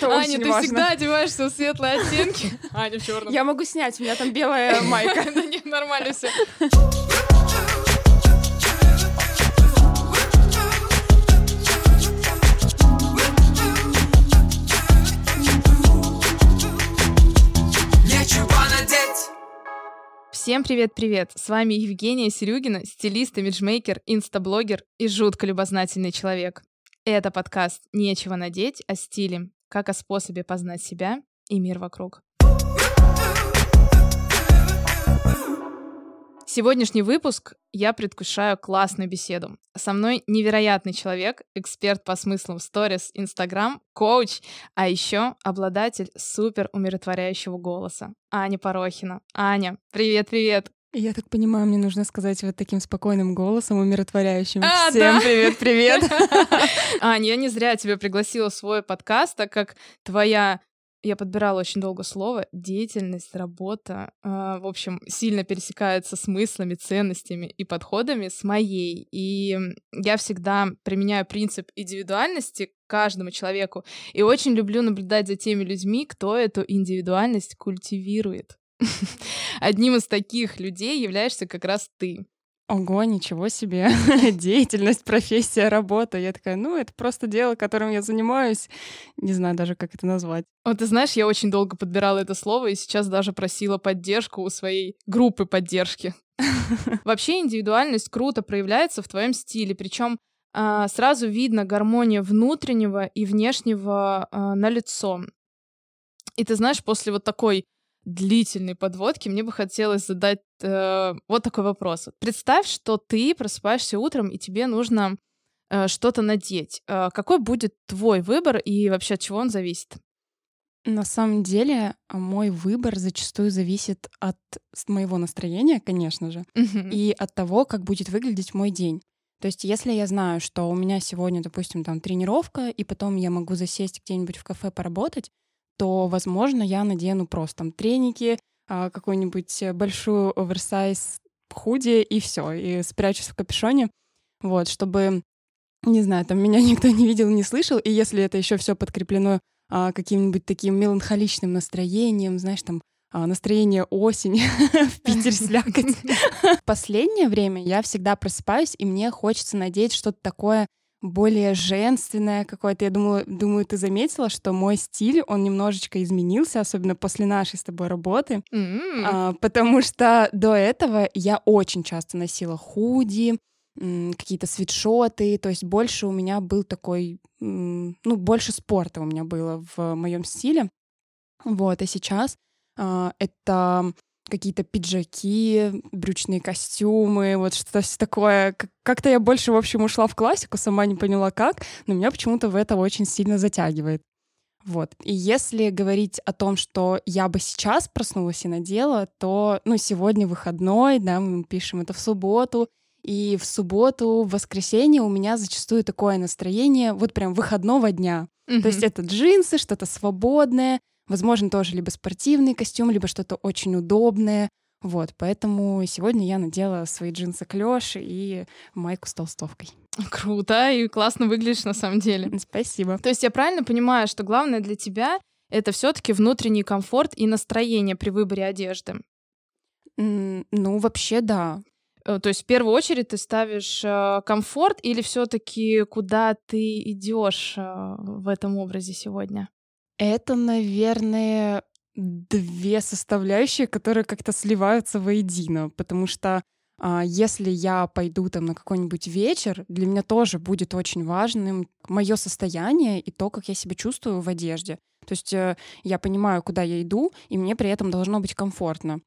Это Аня, очень ты важно. всегда одеваешься в светлые оттенки. Аня в черном. Я могу снять, у меня там белая майка. Да нет, нормально все. Нечего надеть Всем привет-привет! С вами Евгения Серюгина, стилист, имиджмейкер, инстаблогер и жутко любознательный человек. Это подкаст «Нечего надеть» о стиле, как о способе познать себя и мир вокруг. Сегодняшний выпуск я предвкушаю классную беседу. Со мной невероятный человек, эксперт по смыслам сторис, инстаграм, коуч, а еще обладатель супер умиротворяющего голоса. Аня Порохина. Аня, привет-привет! Я так понимаю, мне нужно сказать вот таким спокойным голосом, умиротворяющим. А, Всем да. привет-привет. Аня, я не зря тебя пригласила в свой подкаст, так как твоя я подбирала очень долго слово, деятельность, работа, э, в общем, сильно пересекается смыслами, ценностями и подходами с моей. И я всегда применяю принцип индивидуальности к каждому человеку. И очень люблю наблюдать за теми людьми, кто эту индивидуальность культивирует. Одним из таких людей являешься как раз ты. Ого, ничего себе. Деятельность, профессия, работа. Я такая, ну, это просто дело, которым я занимаюсь. Не знаю даже, как это назвать. Вот ты знаешь, я очень долго подбирала это слово и сейчас даже просила поддержку у своей группы поддержки. Вообще индивидуальность круто проявляется в твоем стиле, причем сразу видно гармония внутреннего и внешнего на лицо. И ты знаешь, после вот такой длительной подводки мне бы хотелось задать э, вот такой вопрос. Представь, что ты просыпаешься утром и тебе нужно э, что-то надеть. Э, какой будет твой выбор и вообще от чего он зависит? На самом деле, мой выбор зачастую зависит от моего настроения, конечно же, Мгм. и от того, как будет выглядеть мой день. То есть, если я знаю, что у меня сегодня, допустим, там тренировка, и потом я могу засесть где-нибудь в кафе поработать, то, возможно, я надену просто там треники, а, какую-нибудь большую оверсайз худи и все, и спрячусь в капюшоне, вот, чтобы, не знаю, там меня никто не видел, не слышал, и если это еще все подкреплено а, каким-нибудь таким меланхоличным настроением, знаешь, там а, настроение осени в Питере слякоть. Последнее время я всегда просыпаюсь, и мне хочется надеть что-то такое более женственное какое-то. Я думаю, думаю, ты заметила, что мой стиль, он немножечко изменился, особенно после нашей с тобой работы, М. А, потому что до этого я очень часто носила худи, какие-то свитшоты, то есть больше у меня был такой, ну, больше спорта у меня было в моем стиле. Вот, а сейчас а, это какие-то пиджаки, брючные костюмы, вот что-то всё такое. Как- Как-то я больше, в общем, ушла в классику, сама не поняла как, но меня почему-то в это очень сильно затягивает. Вот. И если говорить о том, что я бы сейчас проснулась и надела, то, ну, сегодня выходной, да, мы пишем это в субботу, и в субботу, в воскресенье у меня зачастую такое настроение вот прям выходного дня. Мгм. То есть это джинсы, что-то свободное, возможно, тоже либо спортивный костюм, либо что-то очень удобное. Вот, поэтому сегодня я надела свои джинсы клеш и майку с толстовкой. Круто и классно выглядишь на самом деле. Спасибо. То есть я правильно понимаю, что главное для тебя это все-таки внутренний комфорт и настроение при выборе одежды. М, Ну, вообще, да. Э, То есть в первую очередь ты ставишь э, комфорт или все-таки куда ты идешь э, в этом образе сегодня? Это, наверное, две составляющие, которые как-то сливаются воедино, потому что а, если я пойду там на какой-нибудь вечер, для меня тоже будет очень важным мое состояние и то, как я себя чувствую в одежде. То есть э, я понимаю, куда я иду, и мне при этом должно быть комфортно.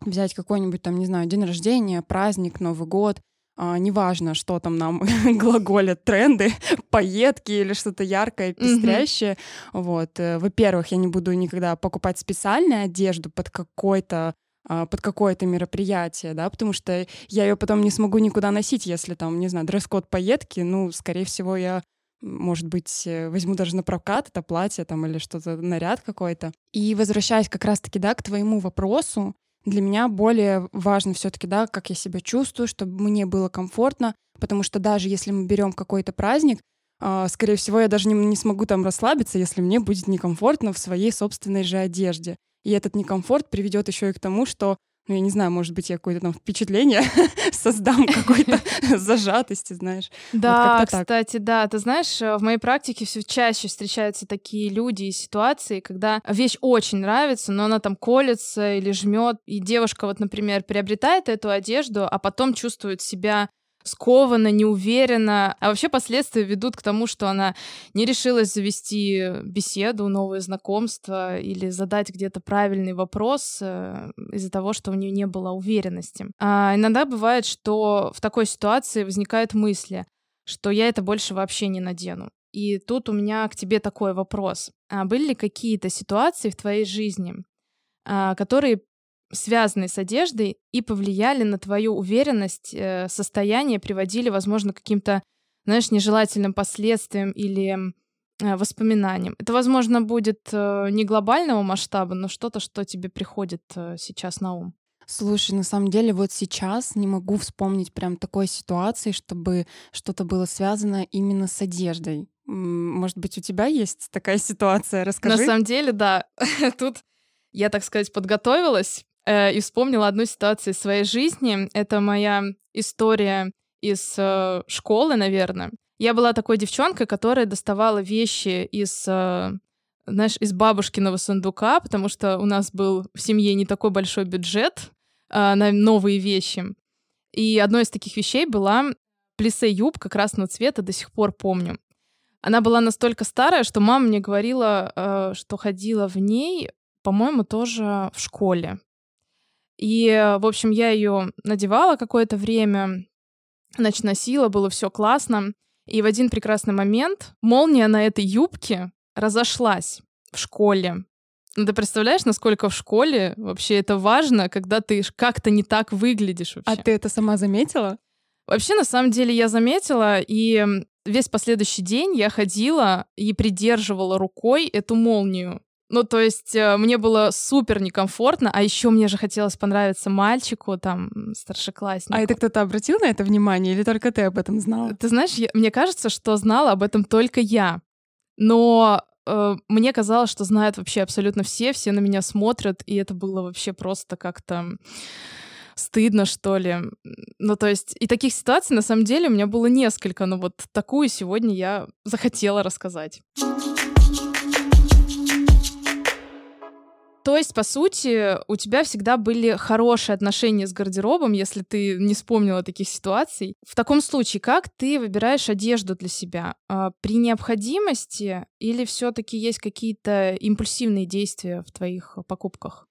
Взять какой-нибудь там, не знаю, день рождения, праздник, Новый год, а, неважно, что там нам глаголят тренды, поетки или что-то яркое, пестрящее. Вот. э, Во-первых, я не буду никогда покупать специальную одежду под какой-то а, под какое-то мероприятие, да, потому что я ее потом не смогу никуда носить, если там, не знаю, дресс-код поетки, ну, скорее всего, я может быть, э, возьму даже на прокат это платье там или что-то, наряд какой-то. И возвращаясь как раз-таки, да, к твоему вопросу, для меня более важно все-таки, да, как я себя чувствую, чтобы мне было комфортно, потому что даже если мы берем какой-то праздник, а, скорее всего, я даже не, не смогу там расслабиться, если мне будет некомфортно в своей собственной же одежде. И этот некомфорт приведет еще и к тому, что ну, я не знаю, может быть, я какое-то там впечатление создам какой-то зажатости, знаешь. Да, вот кстати, да. Ты знаешь, э, в моей практике все чаще встречаются такие люди и ситуации, когда вещь очень нравится, но она там колется или жмет, и девушка вот, например, приобретает эту одежду, а потом чувствует себя скованно, неуверенно. А вообще последствия ведут к тому, что она не решилась завести беседу, новые знакомства или задать где-то правильный вопрос э, из-за того, что у нее не было уверенности. А иногда бывает, что в такой ситуации возникают мысли, что я это больше вообще не надену. И тут у меня к тебе такой вопрос. А были ли какие-то ситуации в твоей жизни, а, которые связанные с одеждой и повлияли на твою уверенность, э, состояние, приводили, возможно, к каким-то, знаешь, нежелательным последствиям или э, воспоминаниям. Это, возможно, будет э, не глобального масштаба, но что-то, что тебе приходит сейчас на ум. Слушай, на самом деле вот сейчас не могу вспомнить прям такой ситуации, чтобы что-то было связано именно с одеждой. Может быть, у тебя есть такая ситуация? Расскажи. На самом деле, да. Тут я, так сказать, подготовилась э, и вспомнила одну ситуацию из своей жизни. Это моя история из э, школы, наверное. Я была такой девчонкой, которая доставала вещи из, э, знаешь, из бабушкиного сундука, потому что у нас был в семье не такой большой бюджет э, на новые вещи. И одной из таких вещей была плесе юбка красного цвета, до сих пор помню. Она была настолько старая, что мама мне говорила, э, что ходила в ней, по-моему, тоже в школе. И, в общем, я ее надевала какое-то время, значит, носила, было все классно. И в один прекрасный момент молния на этой юбке разошлась в школе. Ну, ты представляешь, насколько в школе вообще это важно, когда ты как-то не так выглядишь вообще. А ты это сама заметила? Вообще, на самом деле, я заметила, и весь последующий день я ходила и придерживала рукой эту молнию. Ну, то есть э, мне было супер некомфортно, а еще мне же хотелось понравиться мальчику, там, старшекласснику. А это кто-то обратил на это внимание или только ты об этом знала? Ты знаешь, я, мне кажется, что знала об этом только я. Но э, мне казалось, что знают вообще абсолютно все, все на меня смотрят, и это было вообще просто как-то стыдно, что ли. Ну, то есть, и таких ситуаций, на самом деле, у меня было несколько, но вот такую сегодня я захотела рассказать. То есть, по сути, у тебя всегда были хорошие отношения с гардеробом, если ты не вспомнила таких ситуаций. В таком случае, как ты выбираешь одежду для себя? А, при необходимости или все-таки есть какие-то импульсивные действия в твоих покупках?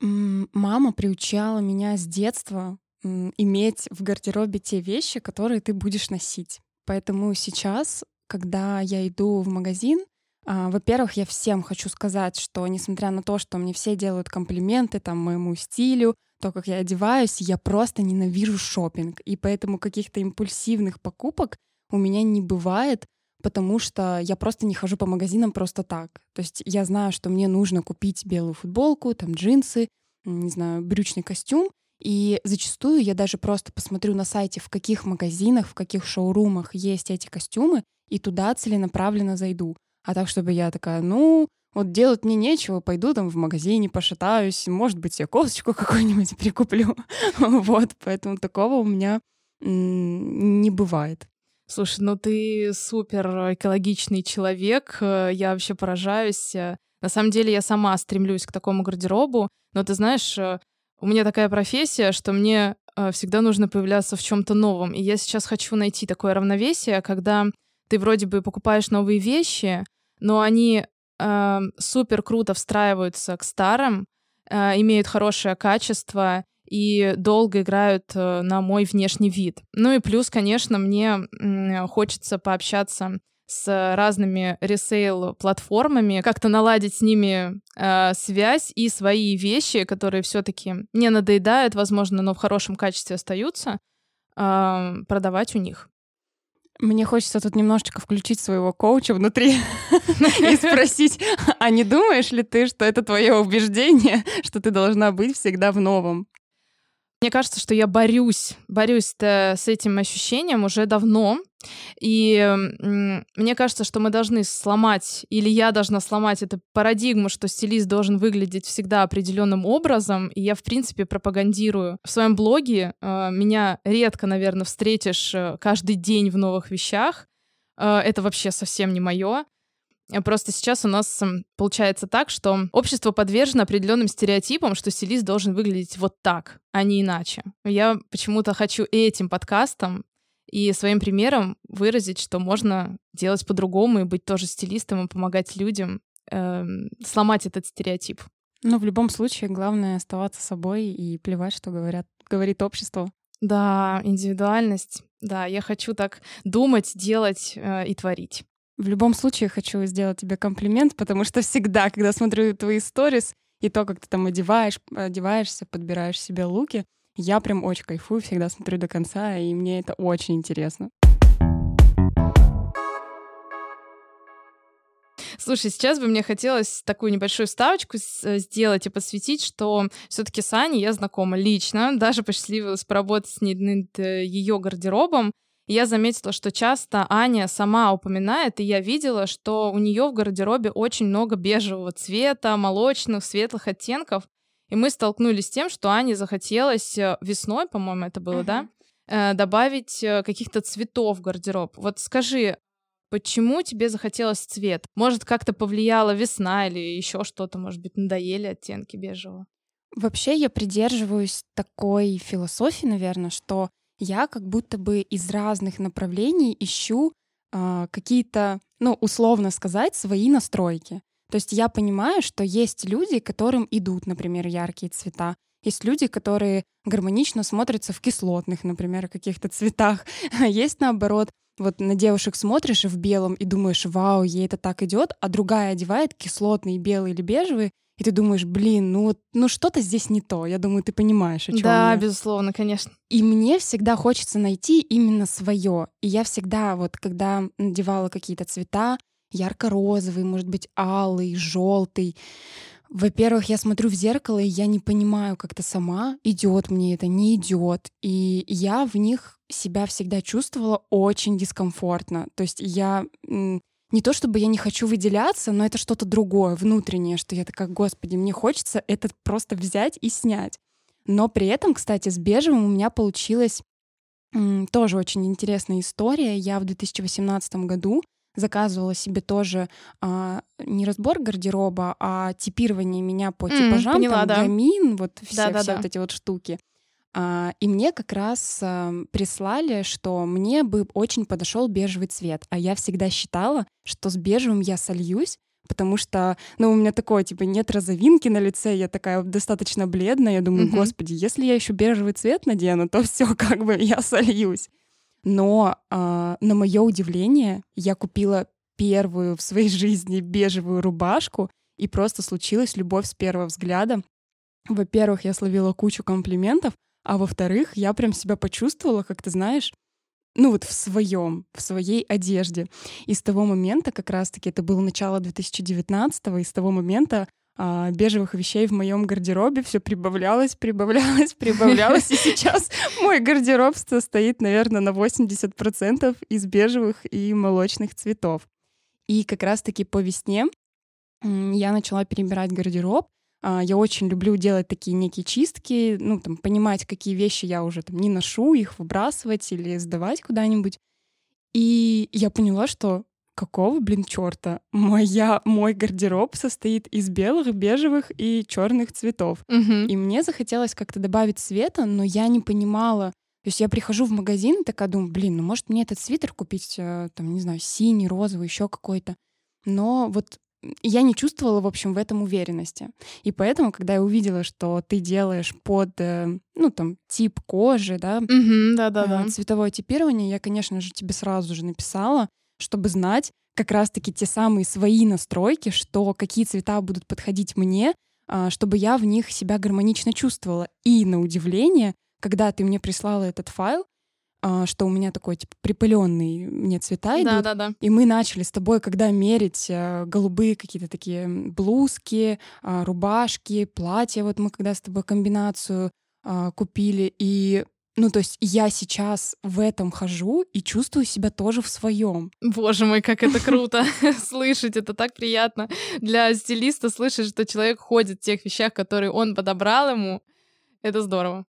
Мама приучала меня с детства иметь в гардеробе те вещи, которые ты будешь носить. Поэтому сейчас, когда я иду в магазин, во-первых, я всем хочу сказать, что несмотря на то, что мне все делают комплименты там моему стилю, то, как я одеваюсь, я просто ненавижу шопинг, и поэтому каких-то импульсивных покупок у меня не бывает, потому что я просто не хожу по магазинам просто так. То есть я знаю, что мне нужно купить белую футболку, там джинсы, не знаю, брючный костюм, и зачастую я даже просто посмотрю на сайте, в каких магазинах, в каких шоурумах есть эти костюмы, и туда целенаправленно зайду. А так, чтобы я такая, ну, вот делать мне нечего, пойду там в магазине, пошатаюсь, может быть, я кофточку какую-нибудь прикуплю. вот, поэтому такого у меня не бывает. Слушай, ну ты супер экологичный человек, э, я вообще поражаюсь. На самом деле я сама стремлюсь к такому гардеробу, но ты знаешь, э, у меня такая профессия, что мне э, всегда нужно появляться в чем-то новом. И я сейчас хочу найти такое равновесие, когда ты вроде бы покупаешь новые вещи, но они э, супер круто встраиваются к старым, э, имеют хорошее качество и долго играют э, на мой внешний вид. Ну и плюс, конечно, мне э, хочется пообщаться с разными ресейл-платформами, как-то наладить с ними э, связь и свои вещи, которые все-таки не надоедают, возможно, но в хорошем качестве остаются, э, продавать у них. Мне хочется тут немножечко включить своего коуча внутри и спросить, а не думаешь ли ты, что это твое убеждение, что ты должна быть всегда в новом? Мне кажется, что я борюсь, борюсь с этим ощущением уже давно. И мне кажется, что мы должны сломать, или я должна сломать эту парадигму, что стилист должен выглядеть всегда определенным образом. И я, в принципе, пропагандирую в своем блоге. Э, меня редко, наверное, встретишь э, каждый день в новых вещах. Э, это вообще совсем не мое. Просто сейчас у нас получается так, что общество подвержено определенным стереотипам, что стилист должен выглядеть вот так, а не иначе. Я почему-то хочу этим подкастом и своим примером выразить, что можно делать по-другому и быть тоже стилистом и помогать людям э, сломать этот стереотип. Ну, в любом случае, главное оставаться собой и плевать, что говорят, говорит общество. Да, индивидуальность. Да, я хочу так думать, делать э, и творить. В любом случае хочу сделать тебе комплимент, потому что всегда, когда смотрю твои сторис и то, как ты там одеваешь, одеваешься, подбираешь себе луки, я прям очень кайфую, всегда смотрю до конца, и мне это очень интересно. Слушай, сейчас бы мне хотелось такую небольшую ставочку э, сделать и посвятить, что все-таки с Аней я знакома лично, даже посчастливилась поработать с ней над э, ее гардеробом. И я заметила, что часто Аня сама упоминает, и я видела, что у нее в гардеробе очень много бежевого цвета, молочных, светлых оттенков. И мы столкнулись с тем, что Ане захотелось э, весной, по-моему, это было, uh-huh. да, э, добавить э, каких-то цветов в гардероб. Вот скажи, почему тебе захотелось цвет? Может, как-то повлияла весна или еще что-то, может быть, надоели оттенки бежевого? Вообще я придерживаюсь такой философии, наверное, что я как будто бы из разных направлений ищу э, какие-то, ну, условно сказать, свои настройки. То есть я понимаю, что есть люди, которым идут, например, яркие цвета. Есть люди, которые гармонично смотрятся в кислотных, например, каких-то цветах. Есть наоборот, вот на девушек смотришь в белом и думаешь, вау, ей это так идет, а другая одевает кислотный белый или бежевый, и ты думаешь, блин, ну вот, ну что-то здесь не то. Я думаю, ты понимаешь, о чем Да, я. безусловно, конечно. И мне всегда хочется найти именно свое. И я всегда вот, когда надевала какие-то цвета, ярко-розовый, может быть, алый, желтый. Во-первых, я смотрю в зеркало, и я не понимаю как-то сама, идет мне это, не идет. И я в них себя всегда чувствовала очень дискомфортно. То есть я не то чтобы я не хочу выделяться, но это что-то другое, внутреннее, что я такая, господи, мне хочется это просто взять и снять. Но при этом, кстати, с бежевым у меня получилась тоже очень интересная история. Я в 2018 году заказывала себе тоже а, не разбор гардероба, а типирование меня по типажам, mm, поняла, там, да. гамин, вот все, да, да, все да. вот эти вот штуки. А, и мне как раз а, прислали, что мне бы очень подошел бежевый цвет, а я всегда считала, что с бежевым я сольюсь, потому что, ну, у меня такое, типа, нет розовинки на лице, я такая достаточно бледная, я думаю, mm-hmm. господи, если я еще бежевый цвет надену, то все, как бы я сольюсь. Но э, на мое удивление, я купила первую в своей жизни бежевую рубашку, и просто случилась любовь с первого взгляда. Во-первых, я словила кучу комплиментов, а во-вторых, я прям себя почувствовала, как ты знаешь, ну вот в своем, в своей одежде. И с того момента, как раз-таки это было начало 2019 и с того момента а, бежевых вещей в моем гардеробе все прибавлялось, прибавлялось, прибавлялось. И сейчас мой гардероб состоит, наверное, на 80% из бежевых и молочных цветов. И как раз-таки по весне я начала перебирать гардероб. А, я очень люблю делать такие некие чистки, ну, там, понимать, какие вещи я уже там не ношу, их выбрасывать или сдавать куда-нибудь. И я поняла, что какого, блин, черта? Моя, мой гардероб состоит из белых, бежевых и черных цветов. Угу. И мне захотелось как-то добавить цвета, но я не понимала. То есть я прихожу в магазин и такая думаю, блин, ну может мне этот свитер купить, э, там, не знаю, синий, розовый, еще какой-то. Но вот я не чувствовала, в общем, в этом уверенности. И поэтому, когда я увидела, что ты делаешь под, э, ну, там, тип кожи, да, mm да, да, да. цветовое типирование, я, конечно же, тебе сразу же написала, чтобы знать как раз-таки те самые свои настройки, что какие цвета будут подходить мне, а, чтобы я в них себя гармонично чувствовала. И на удивление, когда ты мне прислала этот файл, что у меня такой типа припыленный мне цвета идут. Да, да, да. И мы начали с тобой, когда мерить а, голубые какие-то такие блузки, рубашки, платья. Вот мы когда с тобой комбинацию купили, и ну, то есть я сейчас в этом хожу и чувствую себя тоже в своем. Боже мой, как это круто слышать, это так приятно для стилиста слышать, что человек ходит в тех вещах, которые он подобрал ему. Это здорово.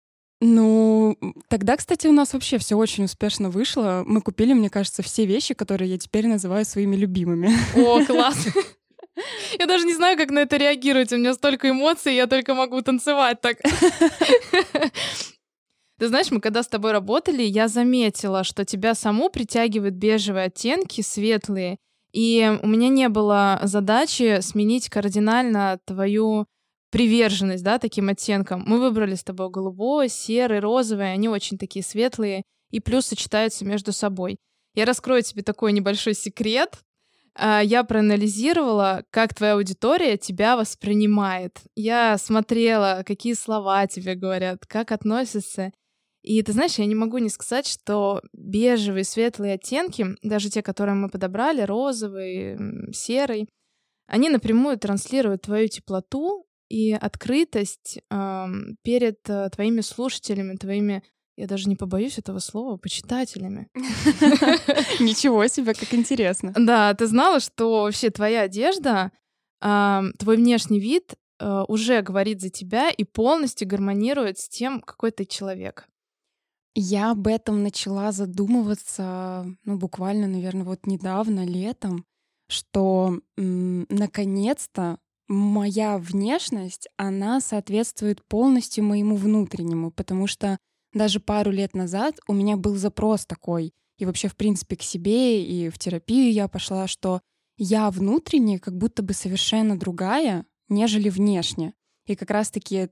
Ну, тогда, кстати, у нас вообще все очень успешно вышло. Мы купили, мне кажется, все вещи, которые я теперь называю своими любимыми. О, класс! Я даже не знаю, как на это реагировать. У меня столько эмоций, я только могу танцевать так. Ты знаешь, мы когда с тобой работали, я заметила, что тебя саму притягивают бежевые оттенки, светлые, и у меня не было задачи сменить кардинально твою приверженность, да, таким оттенкам. Мы выбрали с тобой голубой, серый, розовый, они очень такие светлые и плюс сочетаются между собой. Я раскрою тебе такой небольшой секрет. А, я проанализировала, как твоя аудитория тебя воспринимает. Я смотрела, какие слова тебе говорят, как относятся. И ты знаешь, я не могу не сказать, что бежевые, светлые оттенки, даже те, которые мы подобрали, розовый, серый, они напрямую транслируют твою теплоту и открытость э, перед э, твоими слушателями, твоими, я даже не побоюсь этого слова, почитателями. Ничего себе, как интересно. Да, ты знала, что вообще твоя одежда, твой внешний вид э, уже говорит за тебя и полностью гармонирует с тем, какой ты человек. Я об этом начала задумываться, ну, буквально, наверное, вот недавно, летом, что м- наконец-то моя внешность, она соответствует полностью моему внутреннему, потому что даже пару лет назад у меня был запрос такой, и вообще, в принципе, к себе, и в терапию я пошла, что я внутренне как будто бы совершенно другая, нежели внешне. И как раз-таки,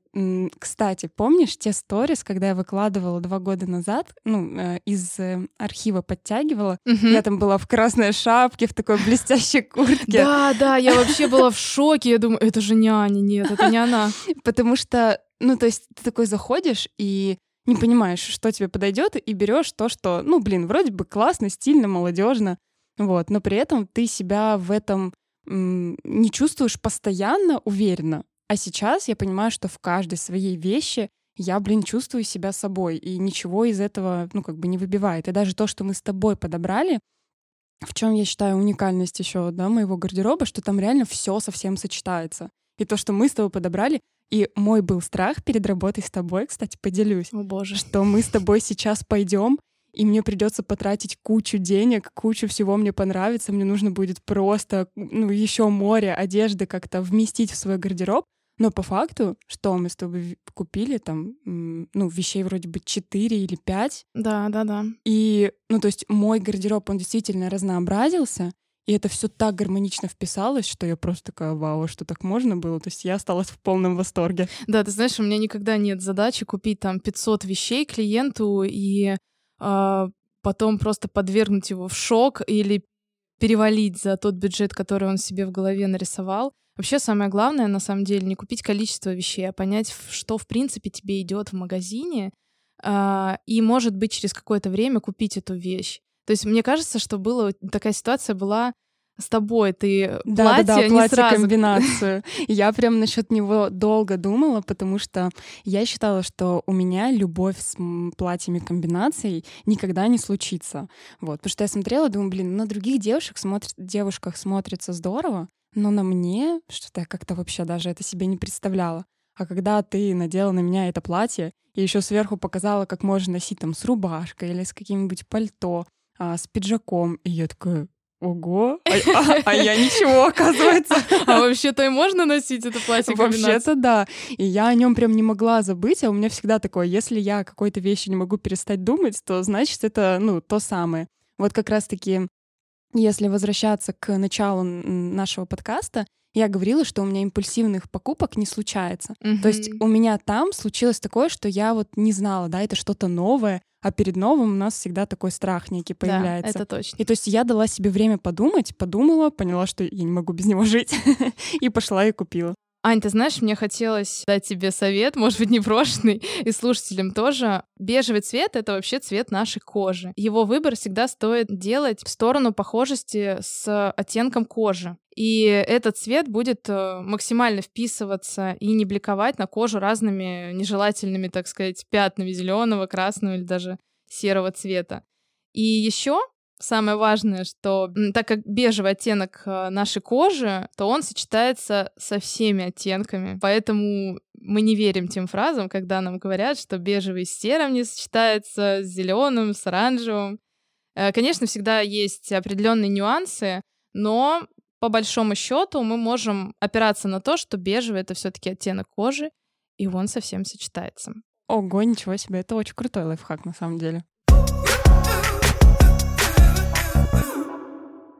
кстати, помнишь те сторис, когда я выкладывала два года назад, ну, э, из э, архива подтягивала, угу. я там была в красной шапке, в такой блестящей куртке. Да, да, я вообще была в шоке, я думаю, это же не Аня, нет, это не она. Потому что, ну, то есть ты такой заходишь и не понимаешь, что тебе подойдет, и берешь то, что, ну, блин, вроде бы классно, стильно, молодежно, вот, но при этом ты себя в этом не чувствуешь постоянно уверенно. А сейчас я понимаю, что в каждой своей вещи я, блин, чувствую себя собой, и ничего из этого, ну, как бы не выбивает. И даже то, что мы с тобой подобрали, в чем я считаю уникальность еще, да, моего гардероба, что там реально все совсем сочетается. И то, что мы с тобой подобрали, и мой был страх перед работой с тобой, кстати, поделюсь. О боже. Что мы с тобой сейчас пойдем, и мне придется потратить кучу денег, кучу всего мне понравится, мне нужно будет просто, ну, еще море одежды как-то вместить в свой гардероб, но по факту, что мы с тобой купили, там, ну, вещей вроде бы 4 или 5. Да, да, да. И, ну, то есть мой гардероб, он действительно разнообразился, и это все так гармонично вписалось, что я просто такая, вау, что так можно было. То есть я осталась в полном восторге. Да, ты знаешь, у меня никогда нет задачи купить там 500 вещей клиенту и э, потом просто подвергнуть его в шок или перевалить за тот бюджет, который он себе в голове нарисовал. Вообще самое главное, на самом деле, не купить количество вещей, а понять, что в принципе тебе идет в магазине, э, и, может быть, через какое-то время купить эту вещь. То есть мне кажется, что была такая ситуация была с тобой, ты да, платье, да, да, платье не сразу... комбинацию. Я прям насчет него долго думала, потому что я считала, что у меня любовь с платьями комбинацией никогда не случится. Вот, потому что я смотрела, думаю, блин, на других девушек смотрит, девушках смотрится здорово, но на мне что-то я как-то вообще даже это себе не представляла. А когда ты надела на меня это платье и еще сверху показала, как можно носить там с рубашкой или с каким-нибудь пальто, а, с пиджаком, и я такая, Ого, а, а, а я ничего, оказывается. А вообще-то и можно носить это платье Вообще-то да. И я о нем прям не могла забыть, а у меня всегда такое, если я какой-то вещи не могу перестать думать, то значит это, ну, то самое. Вот как раз-таки если возвращаться к началу нашего подкаста, я говорила, что у меня импульсивных покупок не случается. Mm-hmm. То есть у меня там случилось такое, что я вот не знала, да, это что-то новое, а перед новым у нас всегда такой страх некий появляется. Да, это точно. И то есть я дала себе время подумать, подумала, поняла, что я не могу без него жить, и пошла и купила. Ань, ты знаешь, мне хотелось дать тебе совет, может быть, непрошенный, и слушателям тоже. Бежевый цвет — это вообще цвет нашей кожи. Его выбор всегда стоит делать в сторону похожести с оттенком кожи. И этот цвет будет э, максимально вписываться и не бликовать на кожу разными нежелательными, так сказать, пятнами зеленого, красного или даже серого цвета. И еще Самое важное, что так как бежевый оттенок э, нашей кожи, то он сочетается со всеми оттенками. Поэтому мы не верим тем фразам, когда нам говорят, что бежевый с серым не сочетается, с зеленым, с оранжевым. Э, конечно, всегда есть определенные нюансы, но по большому счету мы можем опираться на то, что бежевый это все-таки оттенок кожи, и он совсем сочетается. Ого, ничего себе, это очень крутой лайфхак на самом деле.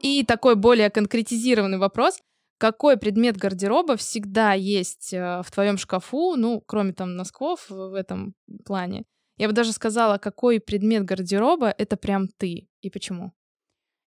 И такой более конкретизированный вопрос. Какой предмет гардероба всегда есть э, в твоем шкафу, ну, кроме там носков в этом плане? Я бы даже сказала, какой предмет гардероба — это прям ты, и почему?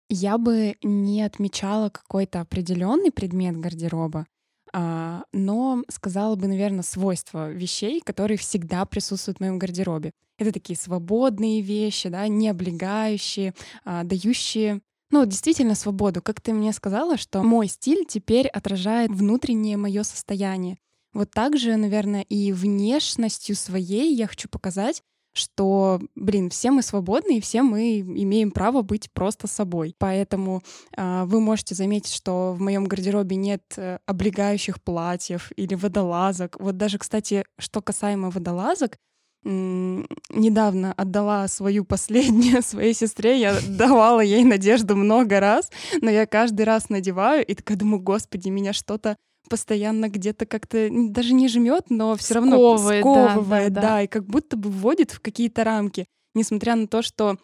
Я бы не отмечала какой-то определенный предмет гардероба, а, но сказала бы, наверное, свойства вещей, которые всегда присутствуют в моем гардеробе. Это такие свободные вещи, да, не облегающие, а, дающие ну, действительно свободу. Как ты мне сказала, что мой стиль теперь отражает внутреннее мое состояние. Вот так же, наверное, и внешностью своей я хочу показать, что, блин, все мы свободны, и все мы имеем право быть просто собой. Поэтому э, вы можете заметить, что в моем гардеробе нет э, облегающих платьев или водолазок. Вот даже, кстати, что касаемо водолазок, недавно отдала свою последнюю своей сестре. Я давала ей надежду много раз, но я каждый раз надеваю и такая думаю, господи, меня что-то постоянно где-то как-то даже не жмет, но все равно сковывает, сковывает да, да, да, и как будто бы вводит в какие-то рамки, несмотря на то, что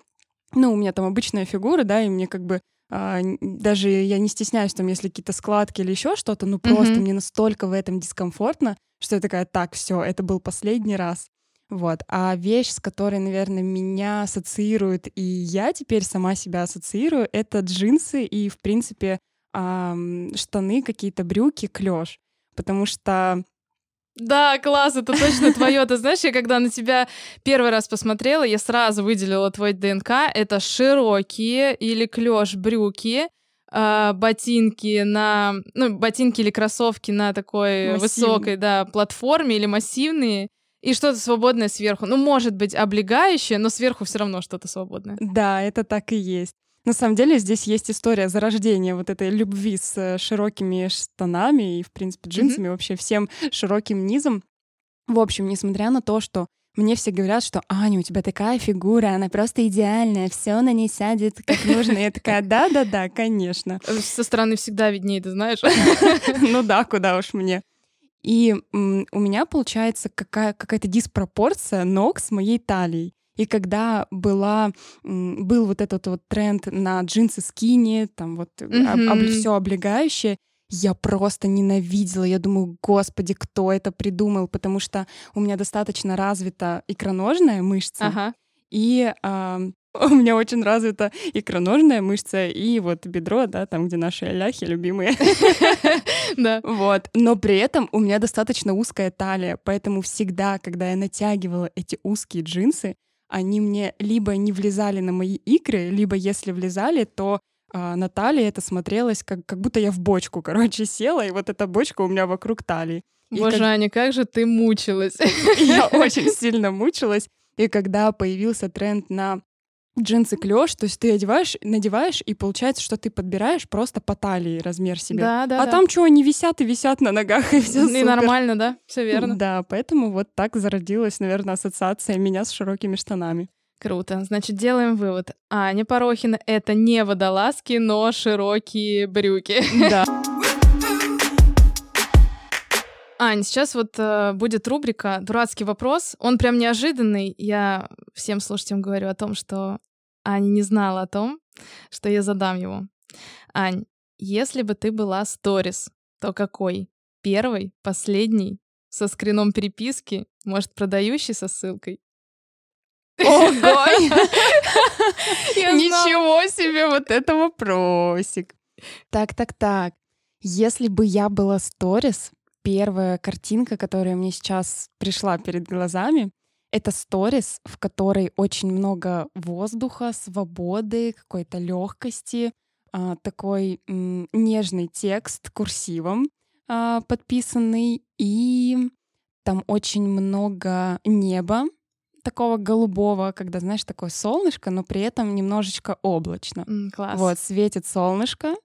ну, у меня там обычная фигура, да, и мне как бы а, даже я не стесняюсь, там, если какие-то складки или еще что-то, ну просто mm-hmm. мне настолько в этом дискомфортно, что я такая, так, все, это был последний раз. Вот. А вещь, с которой, наверное, меня ассоциируют, и я теперь сама себя ассоциирую, это джинсы и, в принципе, эм, штаны, какие-то брюки, клеш. Потому что да, класс, это точно твое. Ты знаешь, я когда на тебя первый раз посмотрела, я сразу выделила твой ДНК. Это широкие или клеш брюки, э, ботинки на, ну, ботинки или кроссовки на такой Массивный. высокой, да, платформе или массивные и что-то свободное сверху. Ну, может быть, облегающее, но сверху все равно что-то свободное. Да, это так и есть. На самом деле здесь есть история зарождения вот этой любви с э, широкими штанами и, в принципе, джинсами, mm-hmm. вообще всем широким низом. В общем, несмотря на то, что мне все говорят, что Аня, у тебя такая фигура, она просто идеальная, все на ней сядет как нужно. Я такая, да-да-да, конечно. Со стороны всегда виднее, ты знаешь. Ну да, куда уж мне. И у меня получается какая- какая-то диспропорция ног с моей талией. И когда была, был вот этот вот тренд на джинсы скини, там вот mm-hmm. об, все облегающее, я просто ненавидела. Я думаю, господи, кто это придумал? Потому что у меня достаточно развита икроножная мышца. Ага. И э, у меня очень развита икроножная мышца и вот бедро, да, там, где наши ляхи любимые. Да. Вот. Но при этом у меня достаточно узкая талия, поэтому всегда, когда я натягивала эти узкие джинсы, они мне либо не влезали на мои икры, либо если влезали, то а, на талии это смотрелось, как, как будто я в бочку, короче, села, и вот эта бочка у меня вокруг талии. И Боже, как... Аня, как же ты мучилась. Я очень сильно мучилась. И когда появился тренд на джинсы клеш, то есть ты одеваешь, надеваешь, и получается, что ты подбираешь просто по талии размер себе. Да, да. А да. там что, они висят и висят на ногах, и все И нормально, да? Все верно. Да, поэтому вот так зародилась, наверное, ассоциация меня с широкими штанами. Круто. Значит, делаем вывод. Аня Порохина — это не водолазки, но широкие брюки. Да. Ань, сейчас вот э, будет рубрика «Дурацкий вопрос». Он прям неожиданный. Я всем слушателям говорю о том, что Аня не знала о том, что я задам его. Ань, если бы ты была сторис, то какой? Первый, последний, со скрином переписки, может, продающий со ссылкой? Ого! Ничего себе, вот это вопросик. Так, так, так. Если бы я была сторис, первая картинка, которая мне сейчас пришла перед глазами, это сторис, в которой очень много воздуха, свободы, какой-то легкости, а, такой нежный текст курсивом а, подписанный, и там очень много неба, такого голубого, когда, знаешь, такое солнышко, но при этом немножечко облачно. М, класс. Вот, светит солнышко,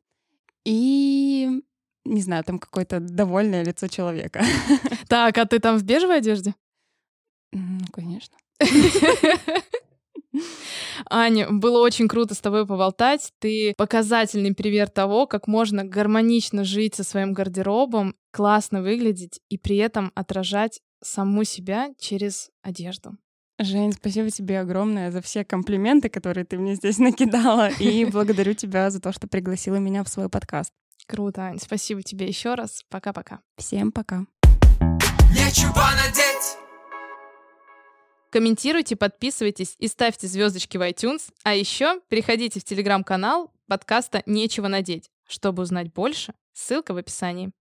и, не знаю, там какое-то довольное лицо человека. Так, а ты там в бежевой одежде? Ну, конечно. Аня, было очень круто с тобой поболтать. Ты показательный пример того, как можно гармонично жить со своим гардеробом, классно выглядеть и при этом отражать саму себя через одежду. Жень, спасибо тебе огромное за все комплименты, которые ты мне здесь накидала, и благодарю тебя за то, что пригласила меня в свой подкаст. Круто, Ань. Спасибо тебе еще раз. Пока-пока. Всем пока. Нечего надеть. Комментируйте, подписывайтесь и ставьте звездочки в iTunes. А еще переходите в телеграм-канал подкаста «Нечего надеть». Чтобы узнать больше, ссылка в описании.